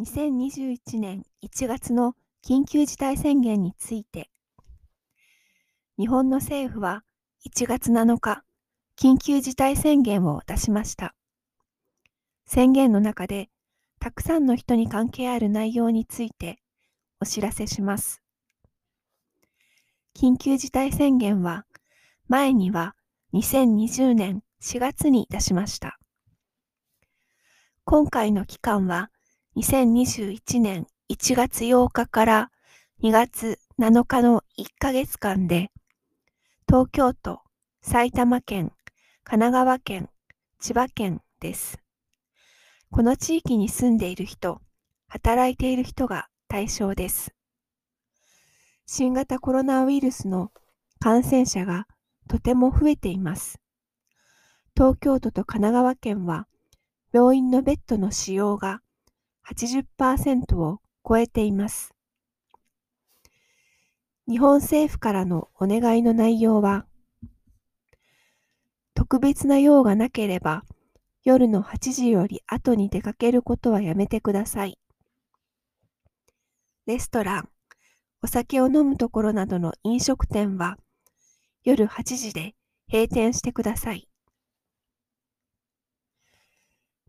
2021年1月の緊急事態宣言について、日本の政府は1月7日、緊急事態宣言を出しました。宣言の中で、たくさんの人に関係ある内容についてお知らせします。緊急事態宣言は、前には2020年4月に出しました。今回の期間は2021年1月8日から2月7日の1ヶ月間で、東京都、埼玉県、神奈川県、千葉県です。この地域に住んでいる人、働いている人が対象です。新型コロナウイルスの感染者がとても増えています。東京都と神奈川県は病院のベッドの使用が80%を超えています。日本政府からのお願いの内容は、特別な用がなければ夜の8時より後に出かけることはやめてください。レストラン、お酒を飲むところなどの飲食店は夜8時で閉店してください。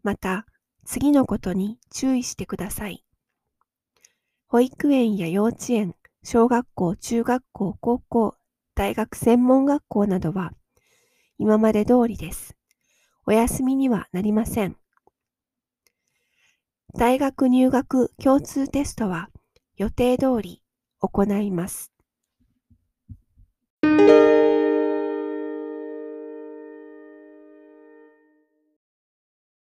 また、次のことに注意してください。保育園や幼稚園、小学校、中学校、高校、大学専門学校などは今まで通りです。お休みにはなりません。大学入学共通テストは予定通り行います。